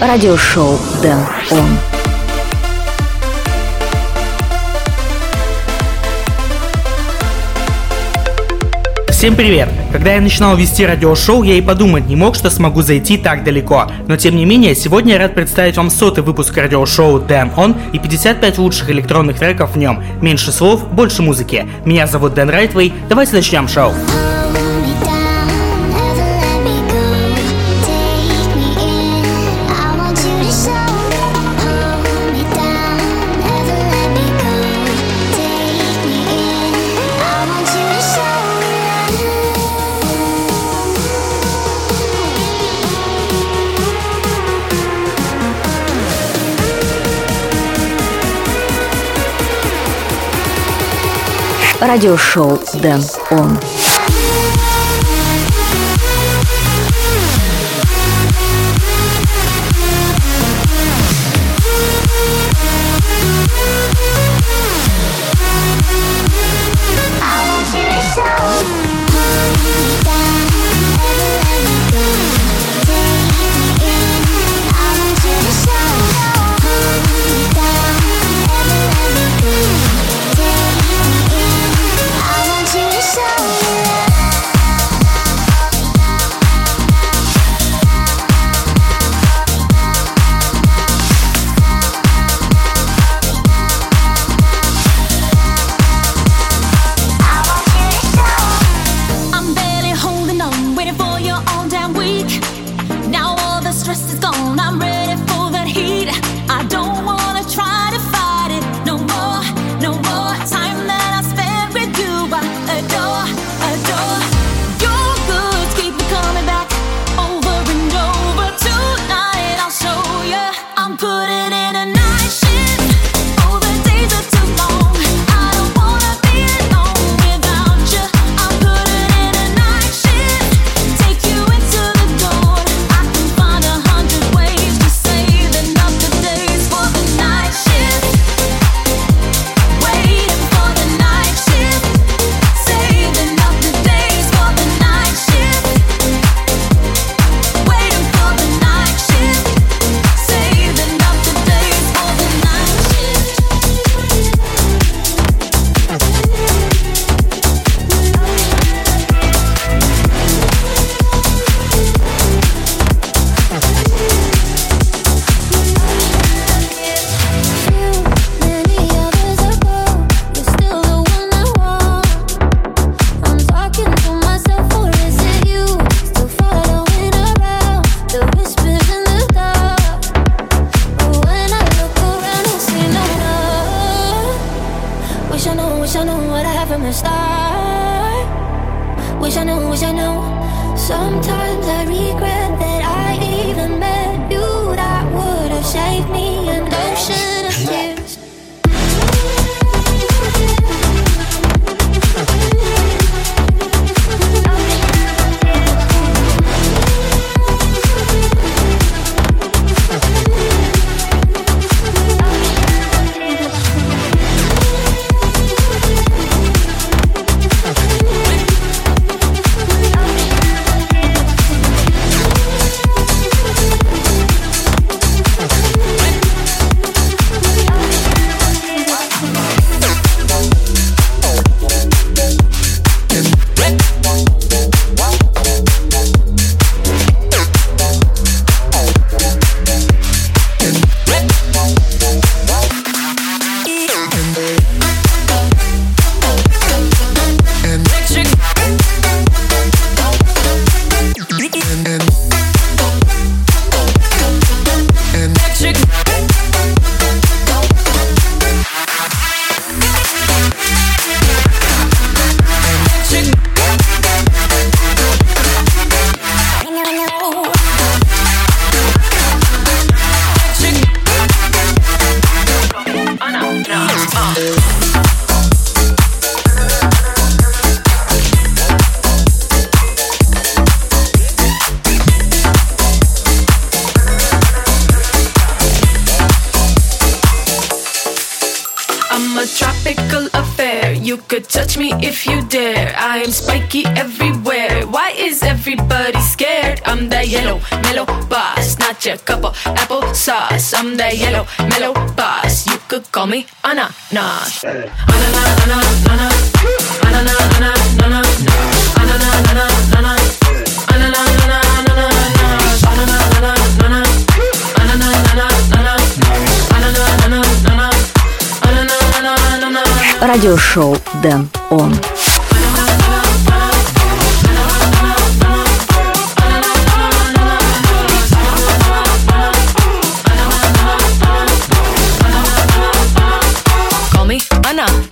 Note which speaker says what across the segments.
Speaker 1: Радиошоу Дэн Он.
Speaker 2: Всем привет! Когда я начинал вести радиошоу, я и подумать не мог, что смогу зайти так далеко. Но тем не менее, сегодня я рад представить вам сотый выпуск радиошоу Дэн Он и 55 лучших электронных треков в нем. Меньше слов, больше музыки. Меня зовут Дэн Райтвей, давайте начнем шоу.
Speaker 1: Радиошоу Дэн Он.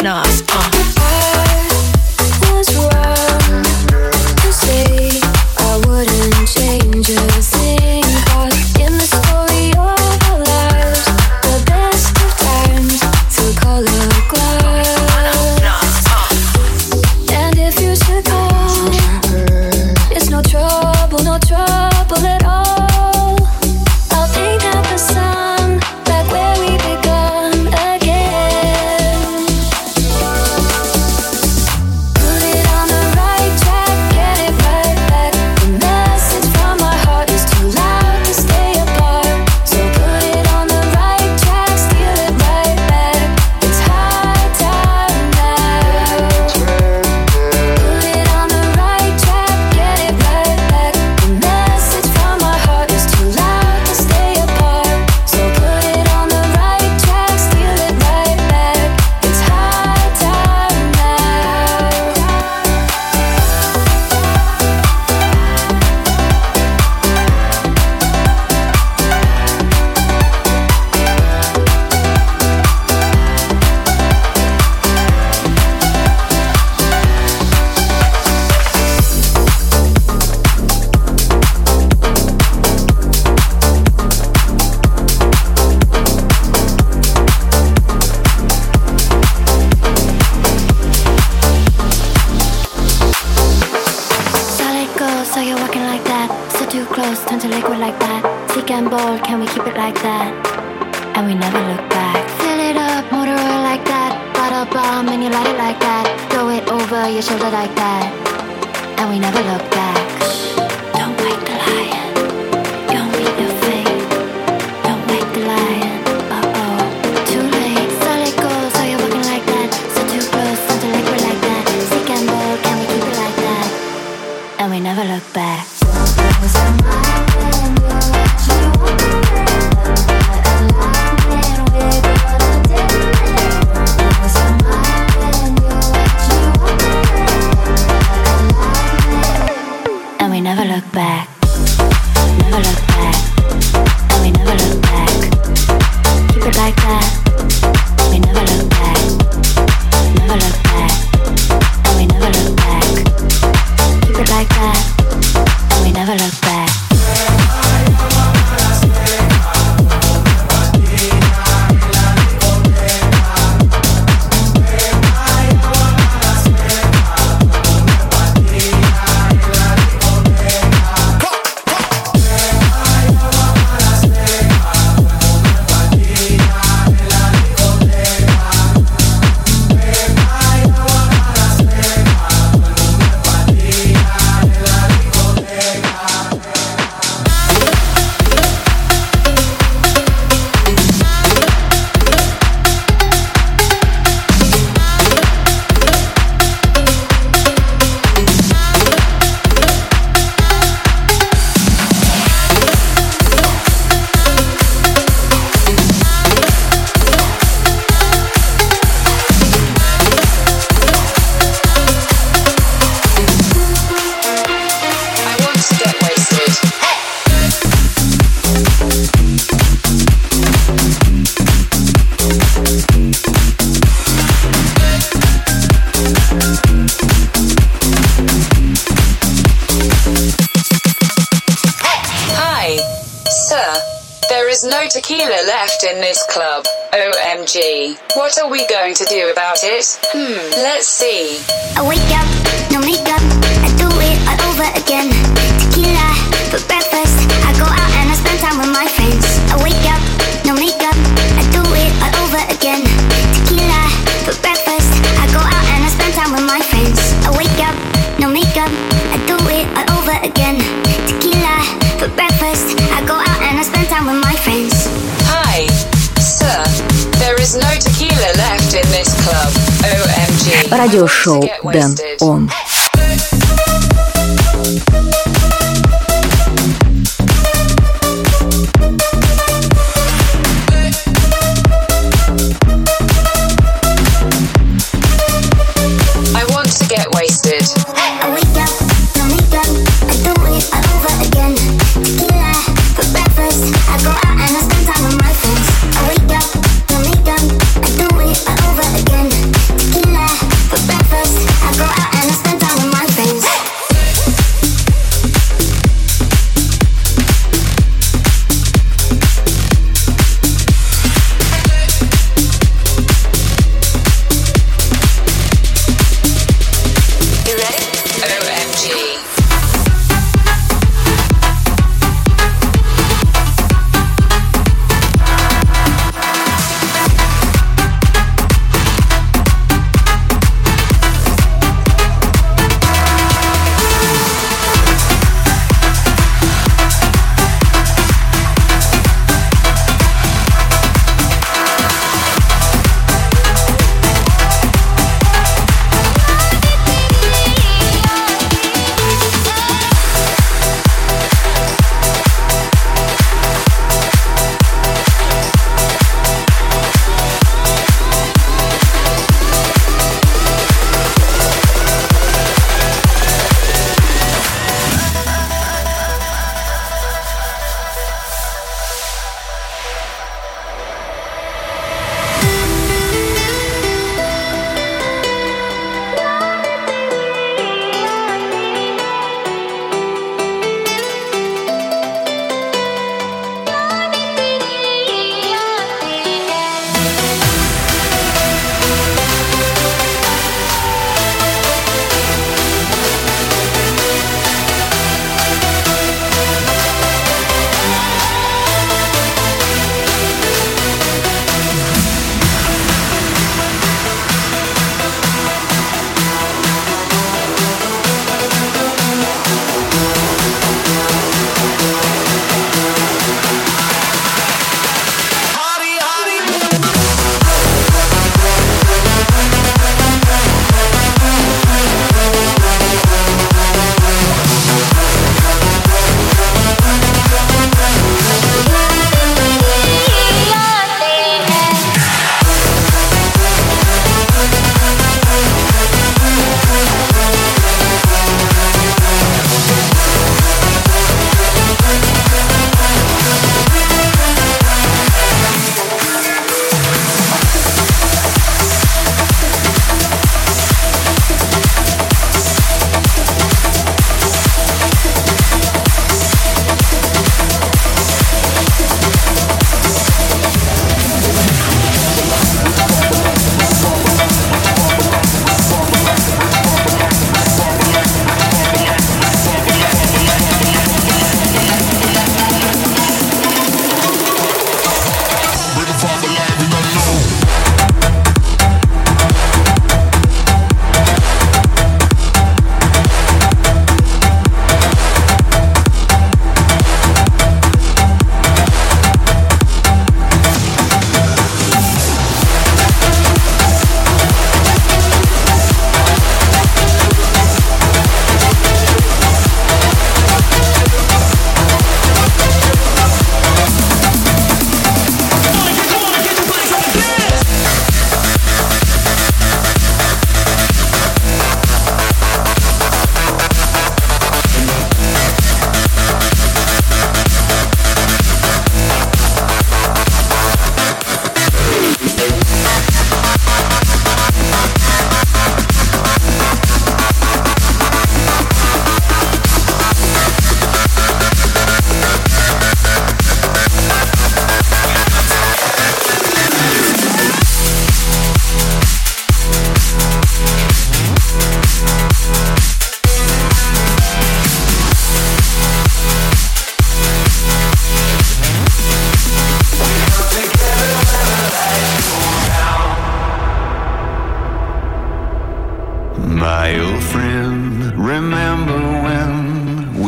Speaker 3: Nas. Uh. I
Speaker 4: was wrong to say.
Speaker 5: Tequila left in this club. OMG. What are we going to do about it? Hmm, let's see.
Speaker 6: I wake up, no makeup, I do it all over again. Tequila for breakfast. Радиошоу Дэн. Он.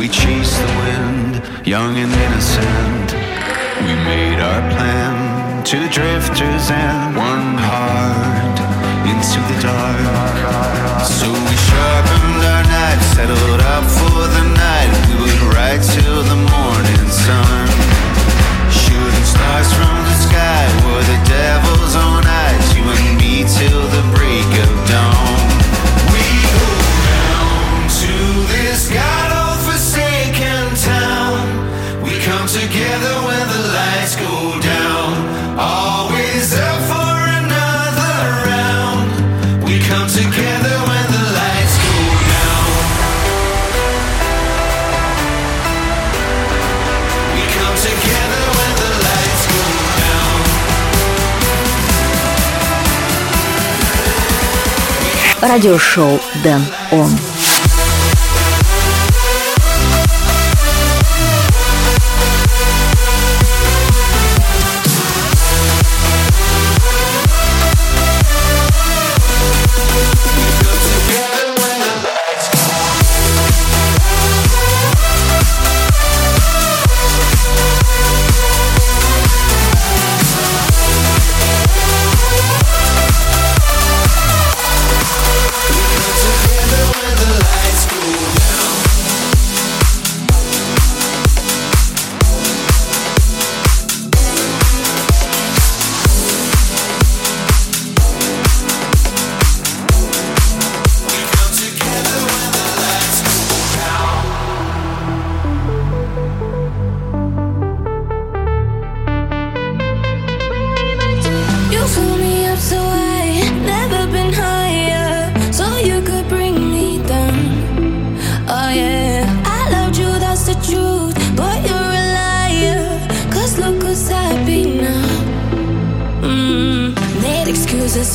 Speaker 7: We chased the wind, young and innocent. We made our plan, two drifters and one heart into the dark. So we sharpened our knives, settled up for the night. We would ride till the morning sun, shooting stars from
Speaker 1: радиошоу «Дэн Он».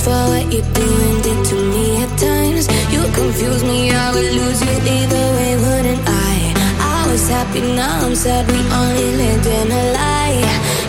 Speaker 3: for what you're doing did to me at times. You confuse me, I would lose you either way, wouldn't I? I was happy, now I'm sad. We only lived in a lie.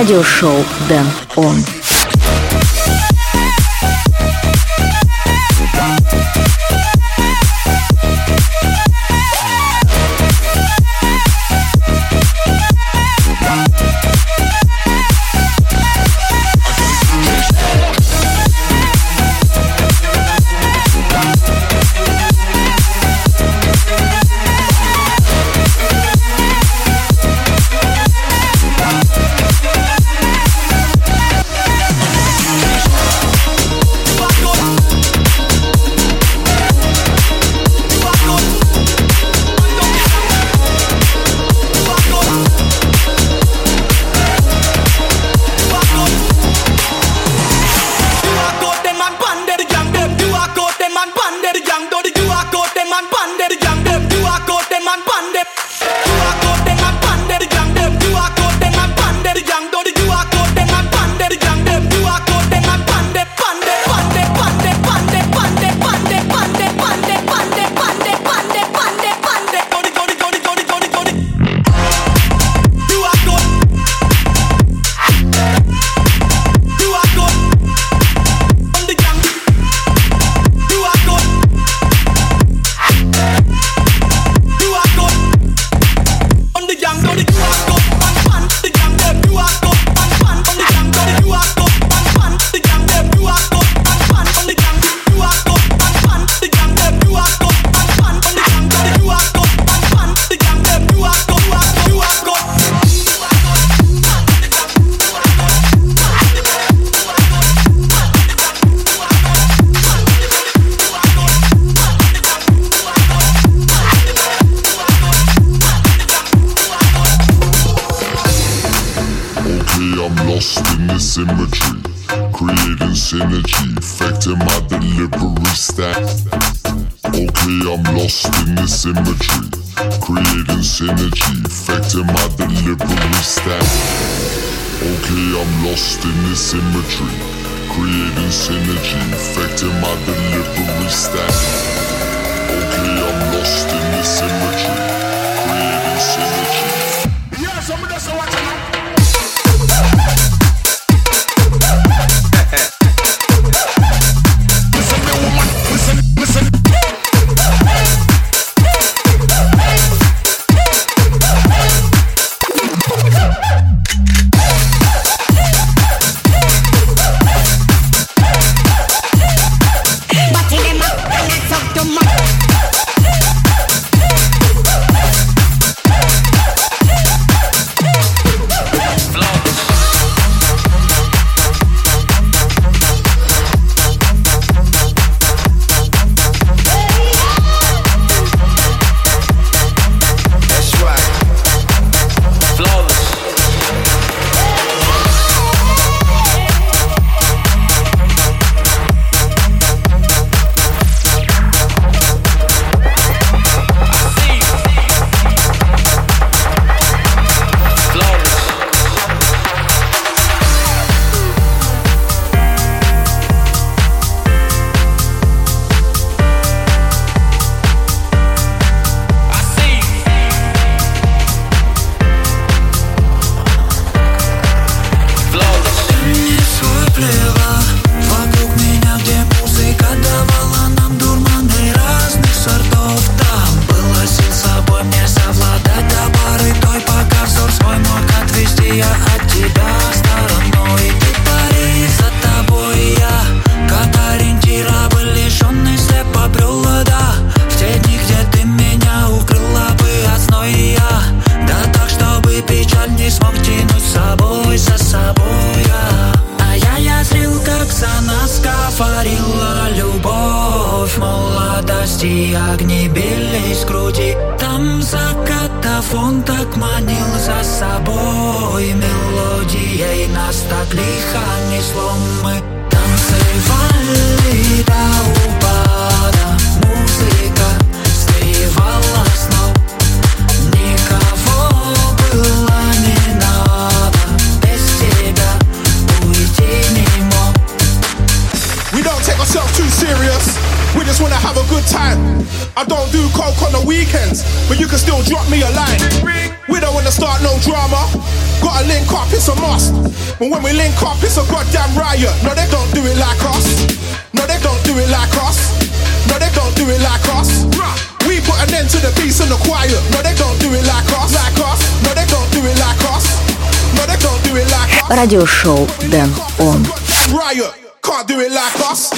Speaker 8: радиошоу «Дэн Он».
Speaker 9: lost in this imagery, creating synergy, affecting my delivery style. Okay, I'm lost in this imagery.
Speaker 1: Радиошоу Дэн Он.
Speaker 10: Riot. Can't do it like us.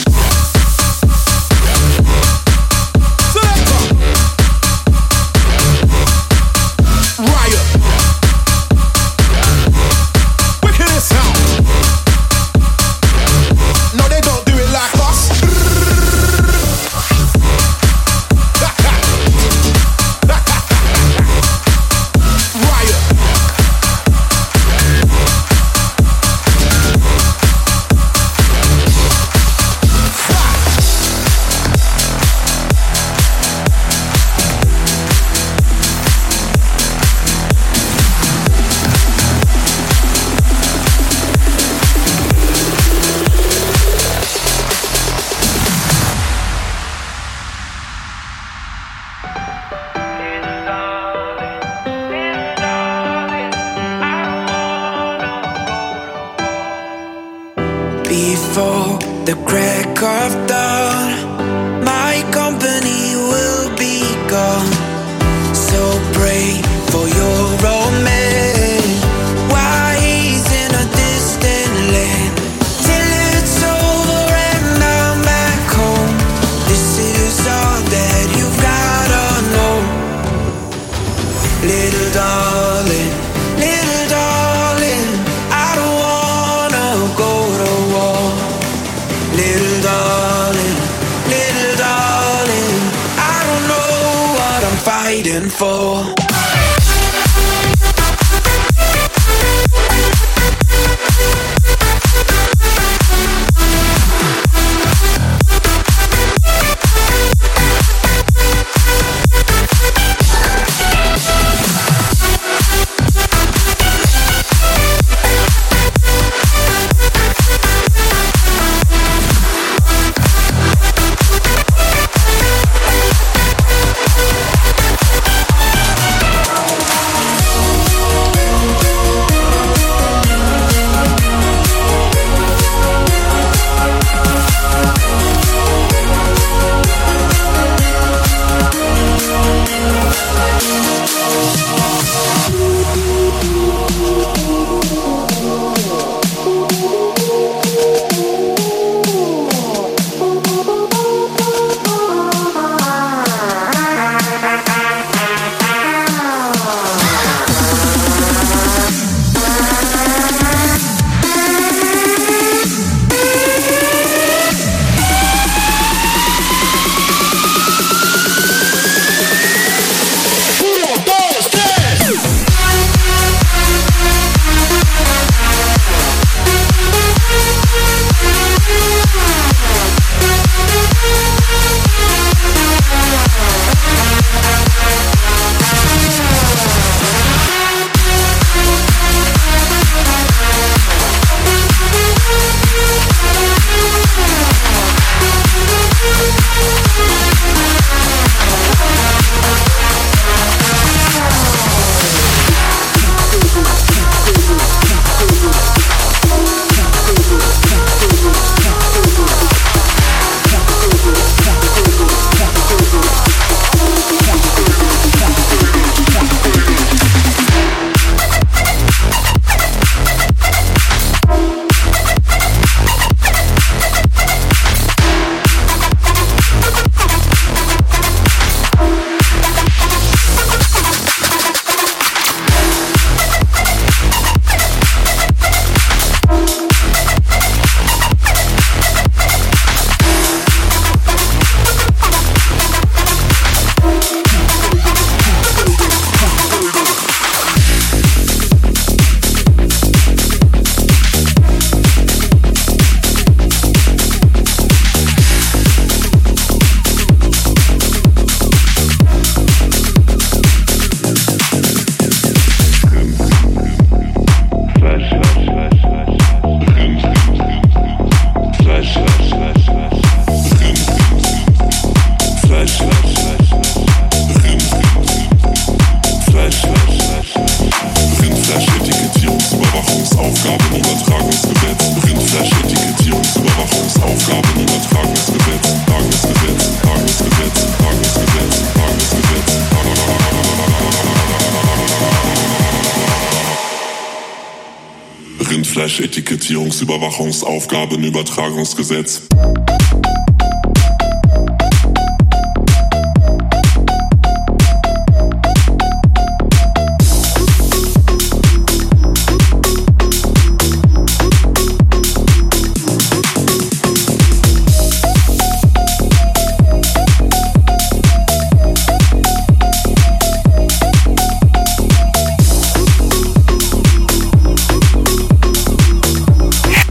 Speaker 9: Überwachungsaufgabenübertragungsgesetz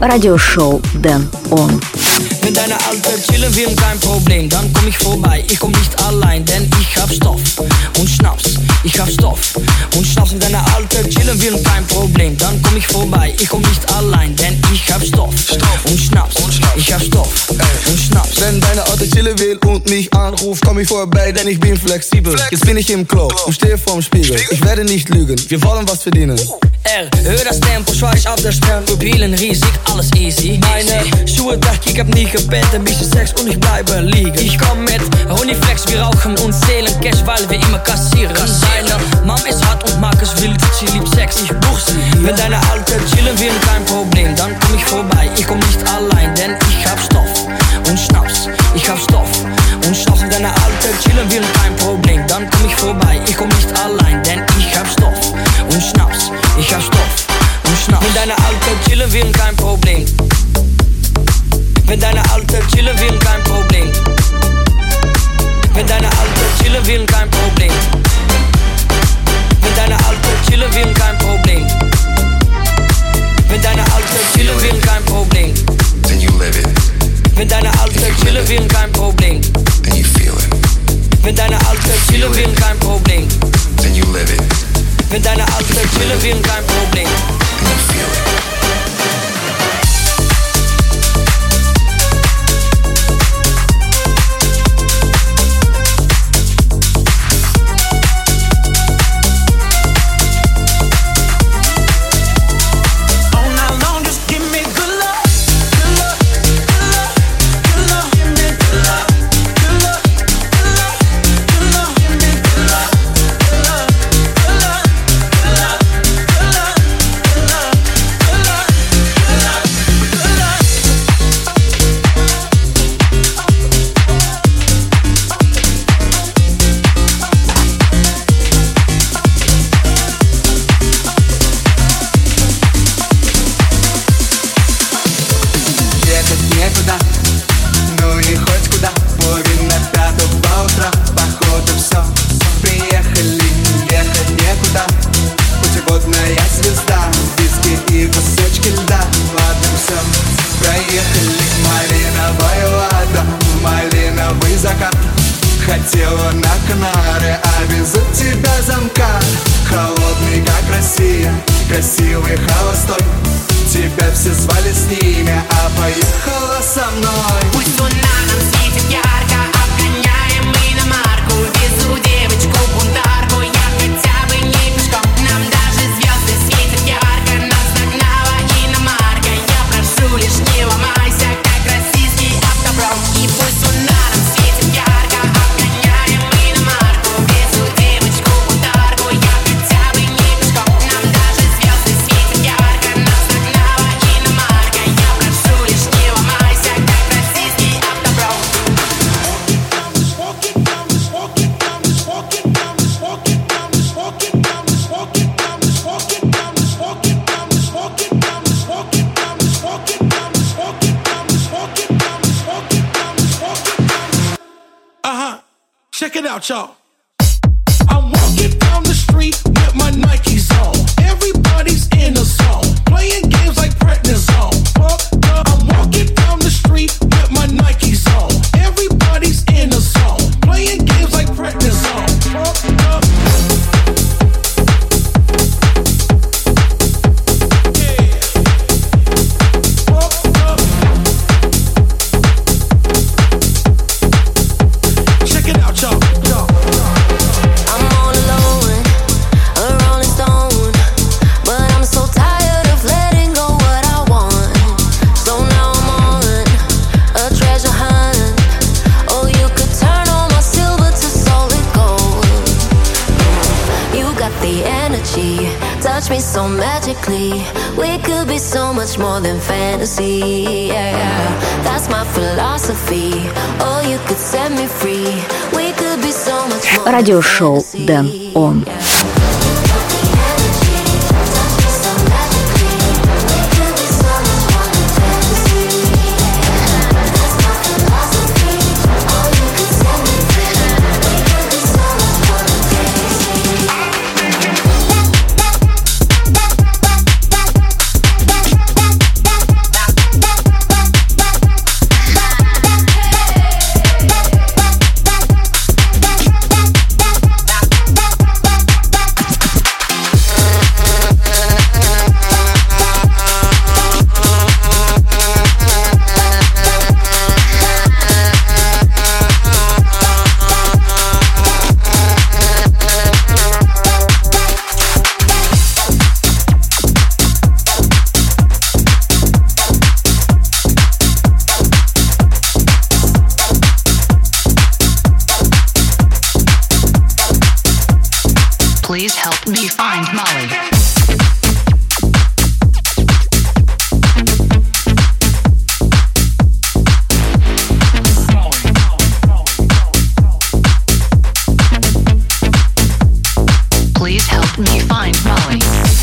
Speaker 1: Радиошоу Дэн Он.
Speaker 11: Wenn deine Alte chillen will, kein Problem, dann komm ich vorbei. Ich komm nicht allein, denn ich hab Stoff und Schnaps. Ich hab Stoff und Schnaps. Wenn deine Alte chillen will, kein Problem, dann komm ich vorbei. Ich komm nicht allein, denn ich hab Stoff und Schnaps. Ich hab Stoff und Schnaps.
Speaker 12: Wenn deine Alte chillen will und mich anruft, komm ich vorbei, denn ich bin flexibel. Jetzt bin ich im Klo und stehe vorm Spiegel. Ich werde nicht lügen, wir wollen was verdienen.
Speaker 11: R, hör das Tempo, schweiß auf der Stern. Mobilen riesig, alles easy. Meine Schuhe weg, ich hab nie gepennt, ein bisschen Sex und ich bleibe liegen. Ich komm mit Honeyflex, wir rauchen und zählen Cash, weil wir immer kassieren. Deine Mom ist hart und mag es wild, sie liebt Sex, ich buch sie. Wenn deine Alte chillen will, kein Problem, dann komm ich vorbei. Ich komm nicht allein, denn ich hab Stoff und Schnaps. Ich hab Stoff und Schnaps. Wenn deine Alte chillen will, kein Problem, dann komm ich vorbei. Ich komm nicht allein, denn ich hab Stoff Schnaps. Ich hab Stoff und Schnaps. Mit deiner alte chillen wir kein Problem. Wenn deine alte chillen wir kein Problem. Wenn deine alte chillen wir kein Problem. Mit deiner alte chillen wir kein Problem. Mit deiner alte chillen wir kein Problem.
Speaker 13: Then you live it.
Speaker 11: Mit deiner alte chillen wir kein Problem.
Speaker 13: Then you feel it.
Speaker 11: Mit deiner alte chillen wir kein Problem.
Speaker 13: Then you live it.
Speaker 11: Mit deiner Alter chillen wir kein Problem.
Speaker 1: радиошоу «Дэн Он».
Speaker 14: Please help me find Molly. Please help me find Molly.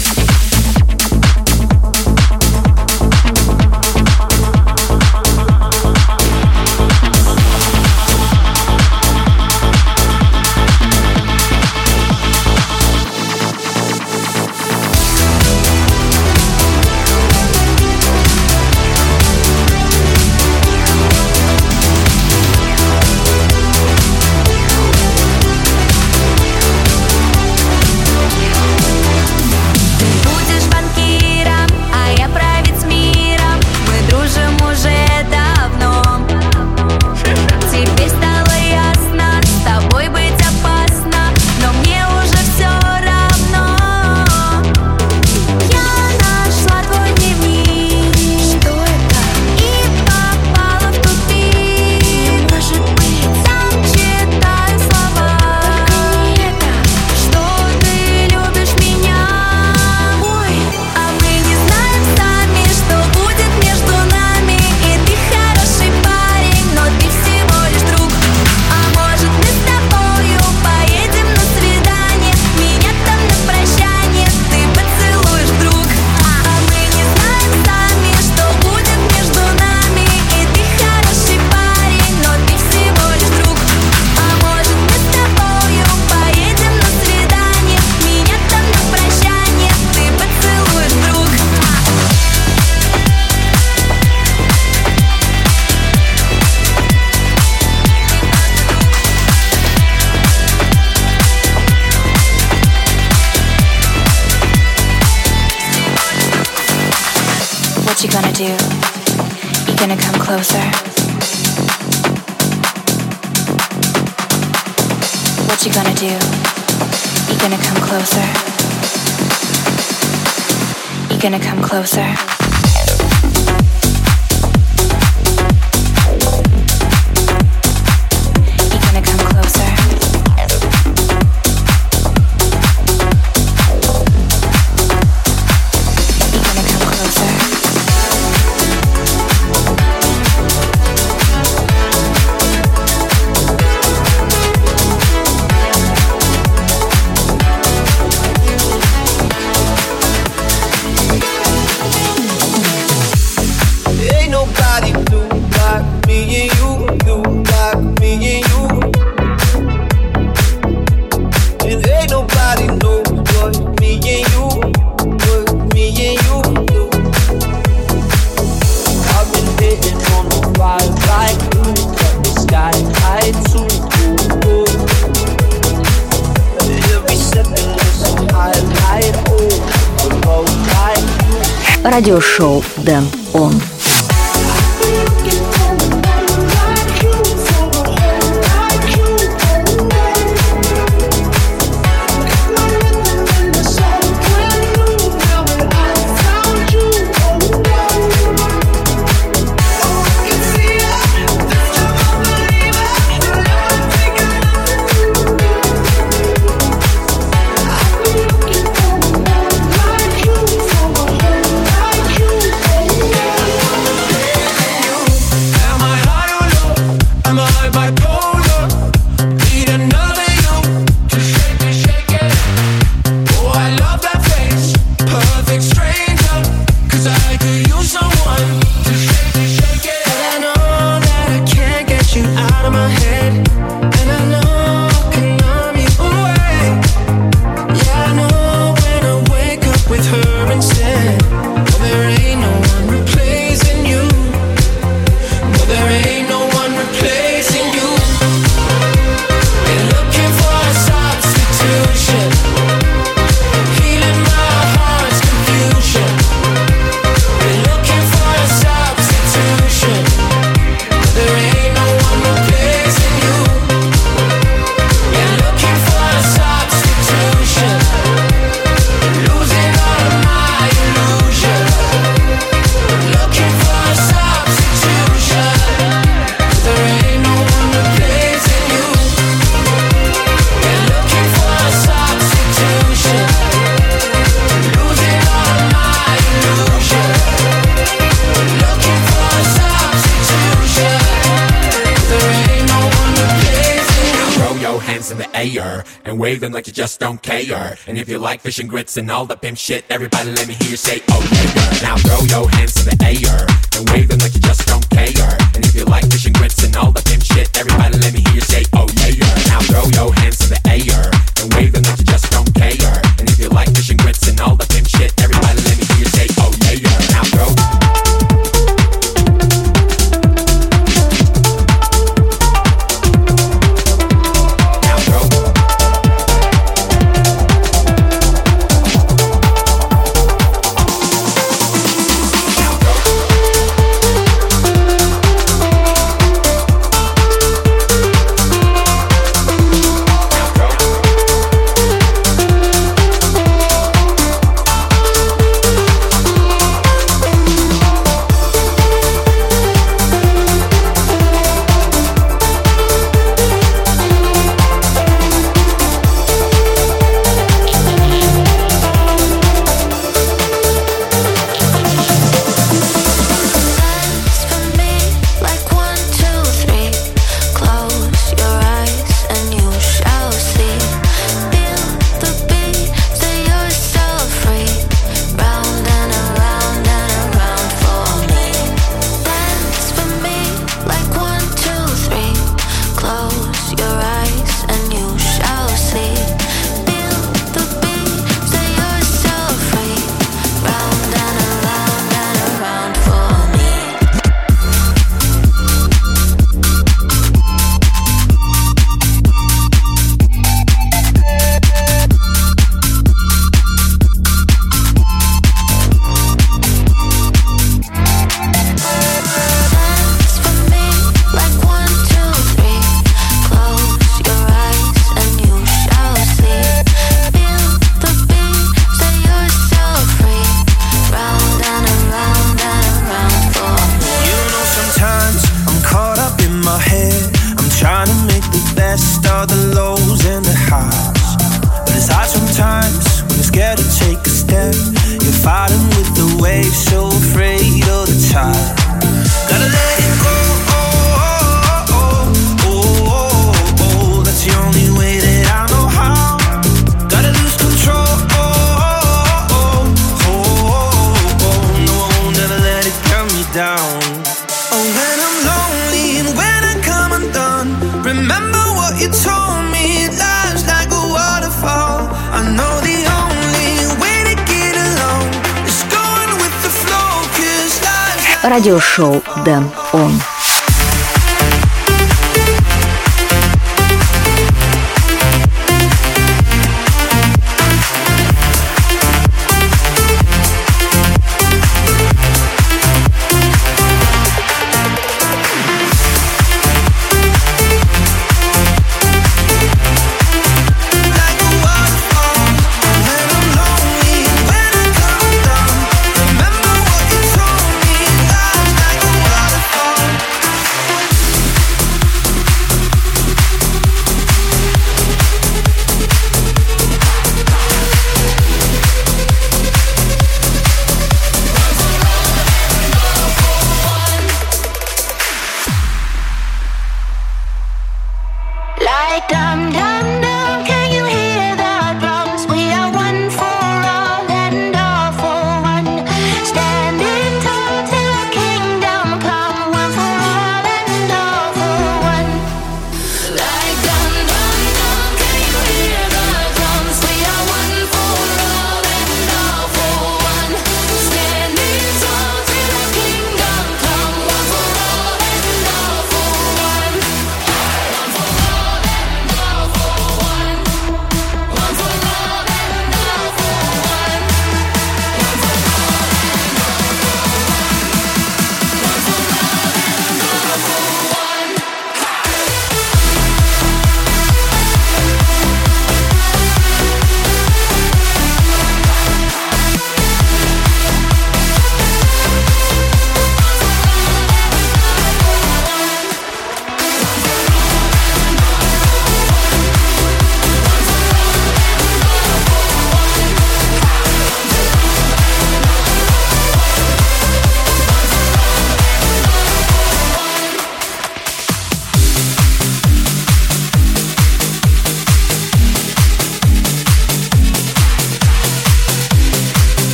Speaker 15: What you gonna do? You gonna come closer? What you gonna do? You gonna come closer? You gonna come closer?
Speaker 1: радиошоу «Дэн Он».
Speaker 16: don't care. And if you like fish and grits and all the pimp shit, everybody let me hear. all the
Speaker 17: lows and the highs. But it's hard sometimes when you're scared to take a step. You're fighting with the waves, so afraid of the tide. Gotta let it go.
Speaker 1: радиошоу «Дэн Он».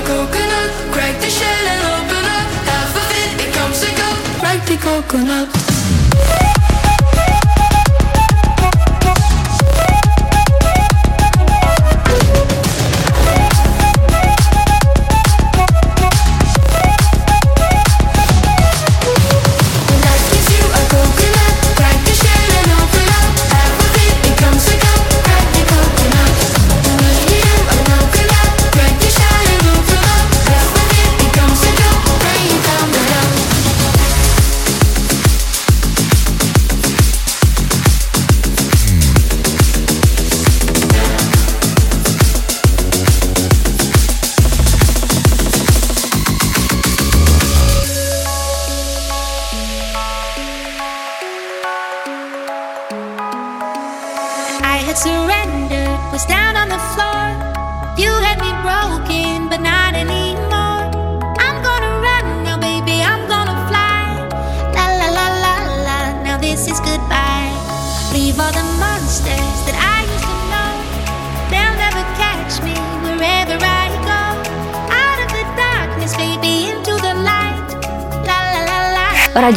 Speaker 18: coconut, crack the shell and open up. Half of it, it comes and go. Crack the coconut.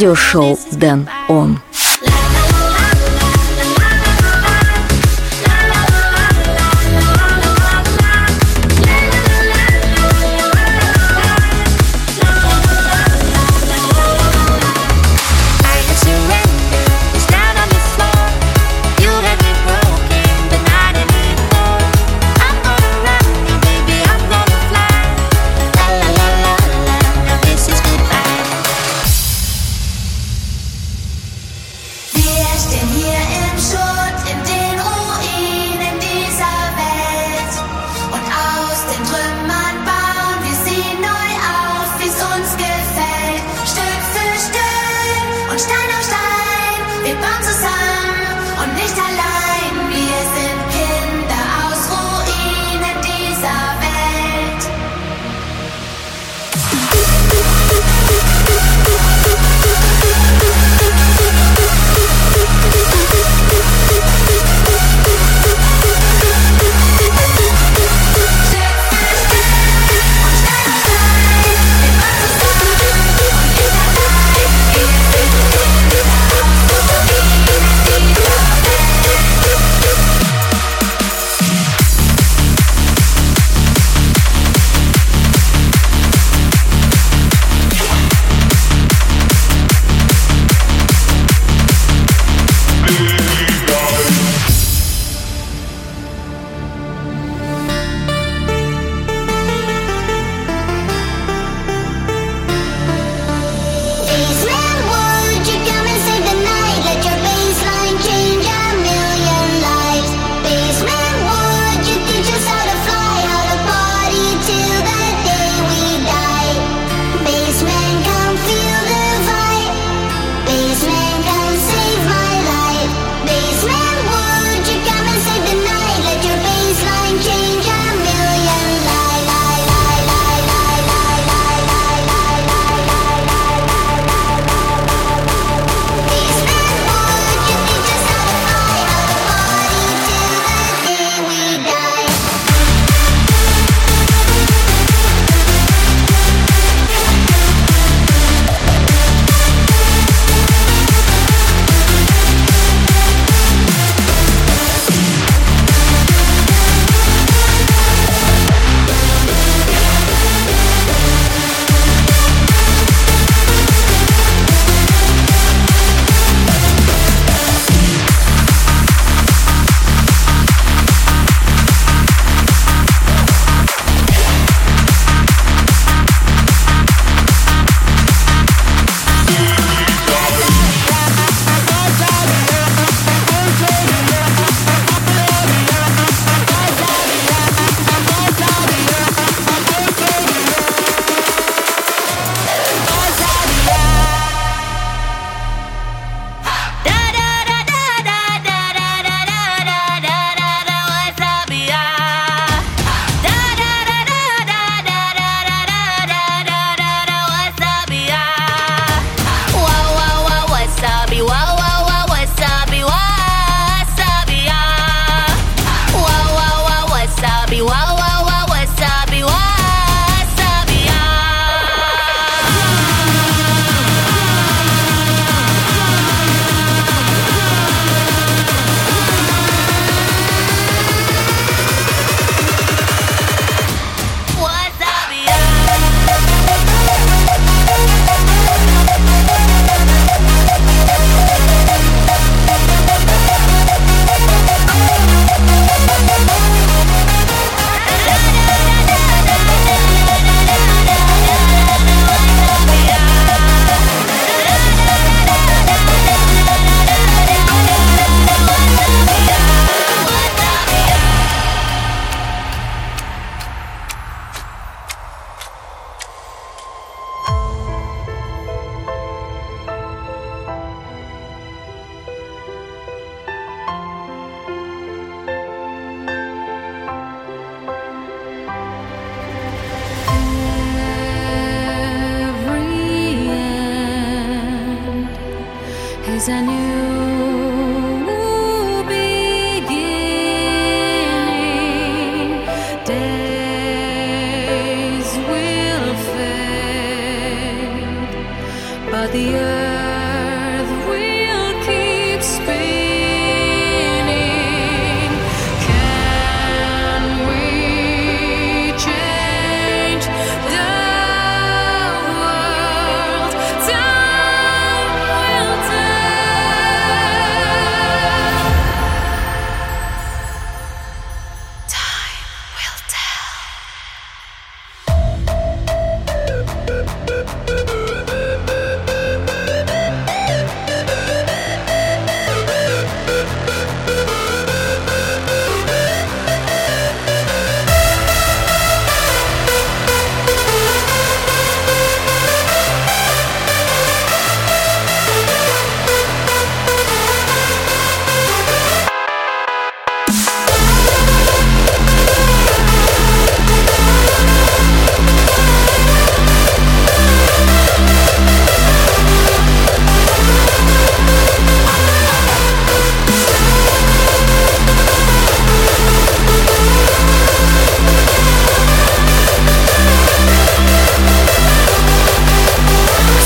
Speaker 4: радиошоу «Дэн Он».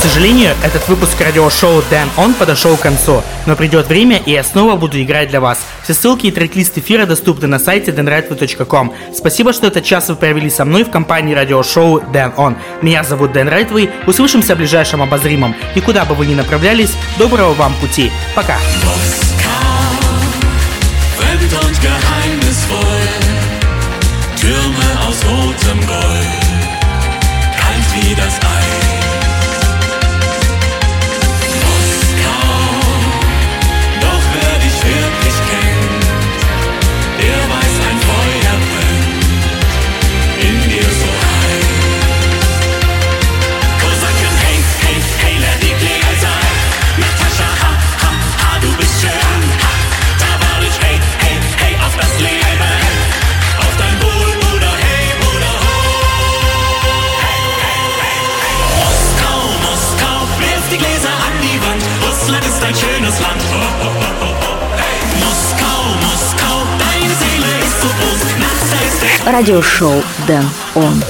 Speaker 2: Сожалению, этот выпуск радиошоу Dan On подошел к концу, но придет время, и я снова буду играть для вас. Все ссылки и трек-лист эфира доступны на сайте danrightway.com. Спасибо, что этот час вы провели со мной в компании радиошоу Dan On. Меня зовут Дэн Райтвей, услышимся в ближайшем обозримом. И куда бы вы ни направлялись, доброго вам пути. Пока!
Speaker 19: Türme aus rotem Gold,
Speaker 1: Радиошоу Дэн Он.